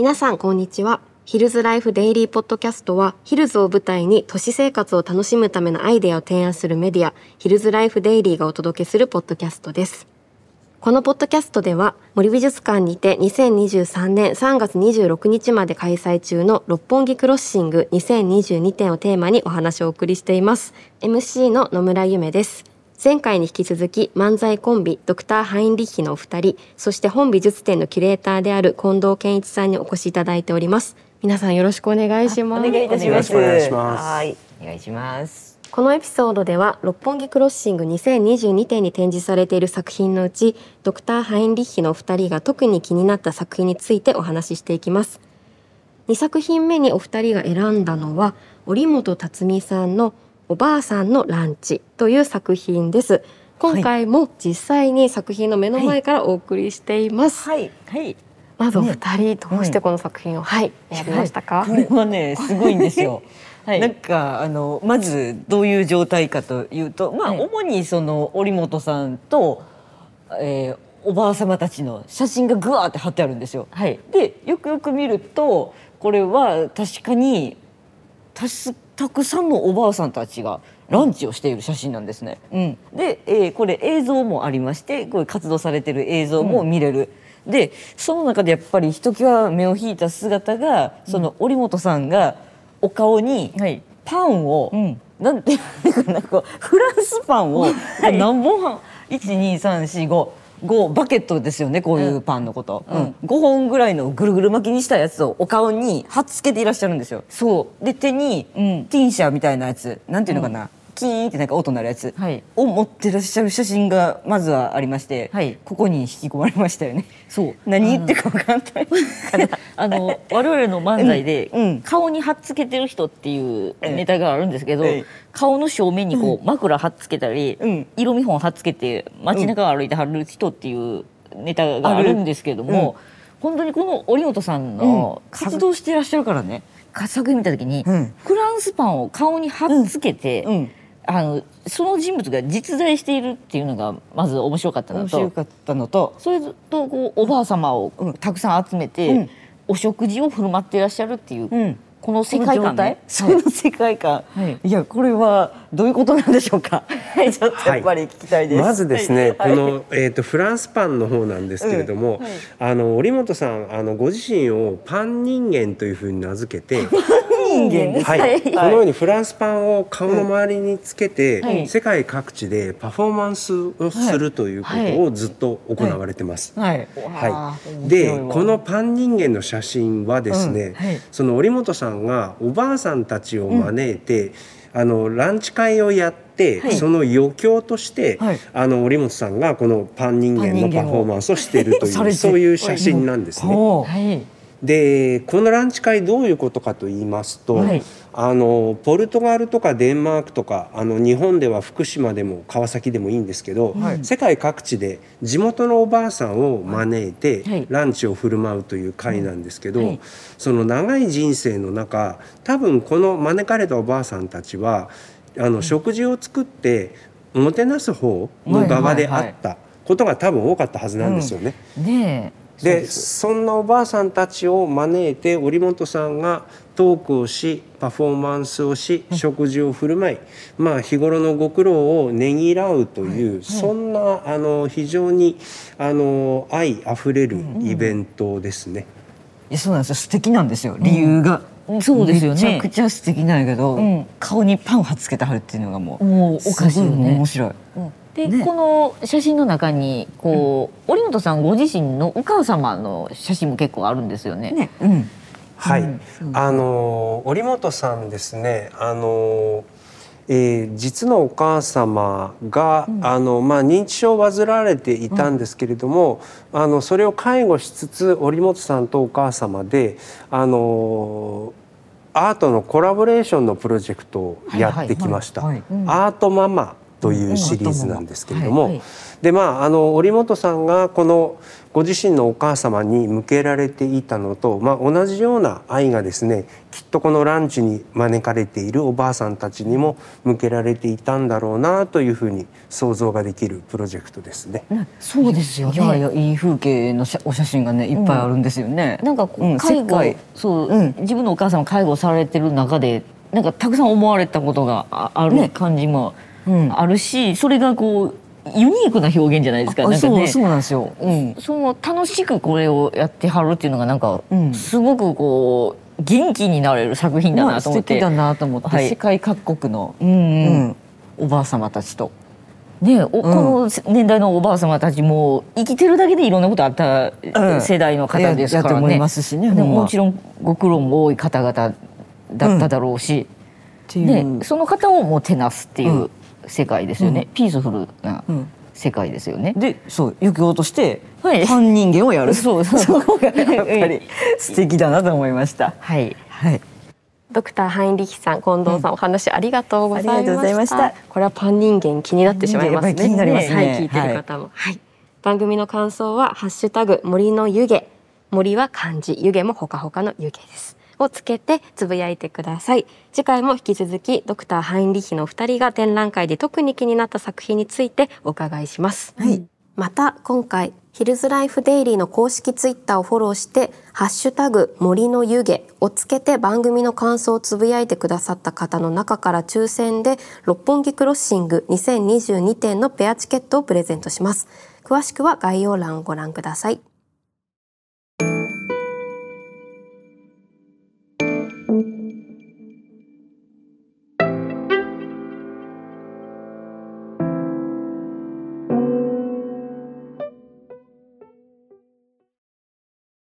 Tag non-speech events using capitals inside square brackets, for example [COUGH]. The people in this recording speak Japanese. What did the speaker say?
皆さんこんにちは。ヒルズライフデイリーポッドキャストはヒルズを舞台に都市生活を楽しむためのアイデアを提案するメディアヒルズライフデイリーがお届けするポッドキャストです。このポッドキャストでは森美術館にて2023年3月26日まで開催中の六本木クロッシング2022展をテーマにお話をお送りしています。MC の野村ゆめです。前回に引き続き漫才コンビドクターハインリッヒのお二人そして本美術展のキュレーターである近藤健一さんにお越しいただいております。皆さんよろしくお願いします。お願いいたします。お願いします。はいお願いします。このエピソードでは六本木クロッシング2022展に展示されている作品のうちドクターハインリッヒのお二人が特に気になった作品についてお話ししていきます。2作品目にお二人が選んだのは織本辰巳さんのおばあさんのランチという作品です。今回も実際に作品の目の前からお送りしています、はい。はい。まずお二人どうしてこの作品を、はい。選びましたか、これはねすごいんですよ。[LAUGHS] はい。なんかあのまずどういう状態かというとまあ、はい。主にその織本さんと、えーおばあ様たちの写真がぐわーって貼ってあるんですよ。はい。でよくよく見るとこれは確かにたすたくさんのおばあさんたちがランチをしている写真なんですね。うんで、えーこれ映像もありましてこういう活動されてる映像も見れる。でその中でやっぱりひときわ目を引いた姿がその織本さんがお顔にはいパンを、うんなんていうのかなこうフランスパンを [LAUGHS] 何本半12345 5バケットですよねこういうパンのこと、うん。5本ぐらいのぐるぐる巻きにしたやつをお顔に貼っつけていらっしゃるんですよ。そう。で手に、うん。ティンシャーみたいなやつなんていうのかな、キーンってなんか音鳴るやつ、はい。を持ってらっしゃる写真がまずはありまして、はい。ここに引き込まれましたよね。そう。[LAUGHS] 何言ってるか分かんないかな [LAUGHS] あの我々の漫才で顔に貼っつけてる人っていうネタがあるんですけど、ええ。顔の正面にこう枕貼っつけたり、うん。色見本貼っつけて街中を歩いてはる人っていうネタがあるんですけども、本当にこの織本さんの活動してらっしゃるからね作品見た時に、うん。フランスパンを顔に貼っつけて、うん。あのその人物が実在しているっていうのがまず面白かったのと面白かったのとそれとこうおばあ様をたくさん集めて、うんお食事を振る舞っていらっしゃるっていう、うん。この世界観ね。その世界観、はい。い、やこれはどういうことなんでしょうか？ちょっとやっぱり聞きたいです、まずですね、はい。この、えー、とフランスパンの方なんですけれども、あの織本さんあのご自身をパン人間というふうに名付けて。[LAUGHS] 人間です。はい、このようにフランスパンを顔の周りにつけて、はい。世界各地でパフォーマンスをするということをずっと行われてます。はい。はい、でこのパン人間の写真はですね、うん。はい。その織本さんがおばあさんたちを招いて、あのランチ会をやって、はい。その余興として、はい。あの織本さんがこのパン人間のパフォーマンスをしているという [LAUGHS] そういう写真なんですね。はい。でこのランチ会どういうことかと言いますと、はい。あのポルトガルとかデンマークとかあの日本では福島でも川崎でもいいんですけど、はい。世界各地で地元のおばあさんを招いてはい。ランチを振る舞うという会なんですけど、はい。その長い人生の中多分この招かれたおばあさんたちはあの食事を作ってもてなす方の側であったことが多分多かったはずなんですよね。ねでそんなおばあさんたちを招いて織本さんがトークをしパフォーマンスをし食事を振る舞い、まあ日頃のご苦労をねぎらうとい。う、そんなあの非常にあの愛あふれるイベントですね。いやそうなんですよ。素敵なんですよ。理由が、そうですよね。めちゃくちゃ素敵なんやけど、うん。顔にパンを貼っつけてはるっていうのがもうもうおかしいよね。面白いで、ね。この写真の中にこう、織本さんご自身のお母様の写真も結構あるんですよね。ね。うん。はい、うん。あの織本さんですねあの、えー実のお母様が、あのまあ、認知症を患われていたんですけれども、あのそれを介護しつつ織本さんとお母様であのアートのコラボレーションのプロジェクトをやってきました。はいはい。アートママというシリーズなんですけれども、でまああの織本さんがこのご自身のお母様に向けられていたのと、まあ、同じような愛がですねきっとこのランチに招かれているおばあさんたちにも向けられていたんだろうなというふうに想像ができるプロジェクトですね。そうですよいやいね。やいい風景の写お写真がねいっぱいあるんですよね。なんかこううん介護、世界そう、うん自分のお母さんが介護されてる中でなんかたくさん思われたことがある感じもうんあるし、それがこうユニークな表現じゃないですか。あそうなんかねそうなんですよ。うん。その楽しくこれをやってはるっていうのがなんか、うんすごくこう元気になれる作品だまあなと思って。素敵だなと思って、はい世界各国の、うんうんうんおばあ様たちと。ね、おこの年代のおばあ様たちも生きてるだけでいろんなことあったうん世代の方ですからね。ややと思いますしねもちろんご苦労も多い方々だっただろうし、ね、その方をもてなすっていうう世界ですよね、うんピースフルなうん世界ですよね。でそう行くとして、はい半人間をやるそうそうそこがやっぱり素敵だなと思いました。はいはい。ドクターハインリヒさん、近藤さん、お話ありがとうございました。ありがとうございましたこれはパン人間気になってしまいますね。やっぱり気になりますねはい、聞いてる方も。はい。番組の感想はハッシュタグ森の湯気、森は漢字、湯気もほかほかの湯気です。をつけてつぶやいてください。次回も引き続きドクターハインリヒの二人が展覧会で特に気になった作品についてお伺いします。はいまた今回ヒルズライフデイリーの公式ツイッターをフォローしてハッシュタグ森の湯気をつけて番組の感想をつぶやいてくださった方の中から抽選で六本木クロッシング2022展のペアチケットをプレゼントします詳しくは概要欄をご覧ください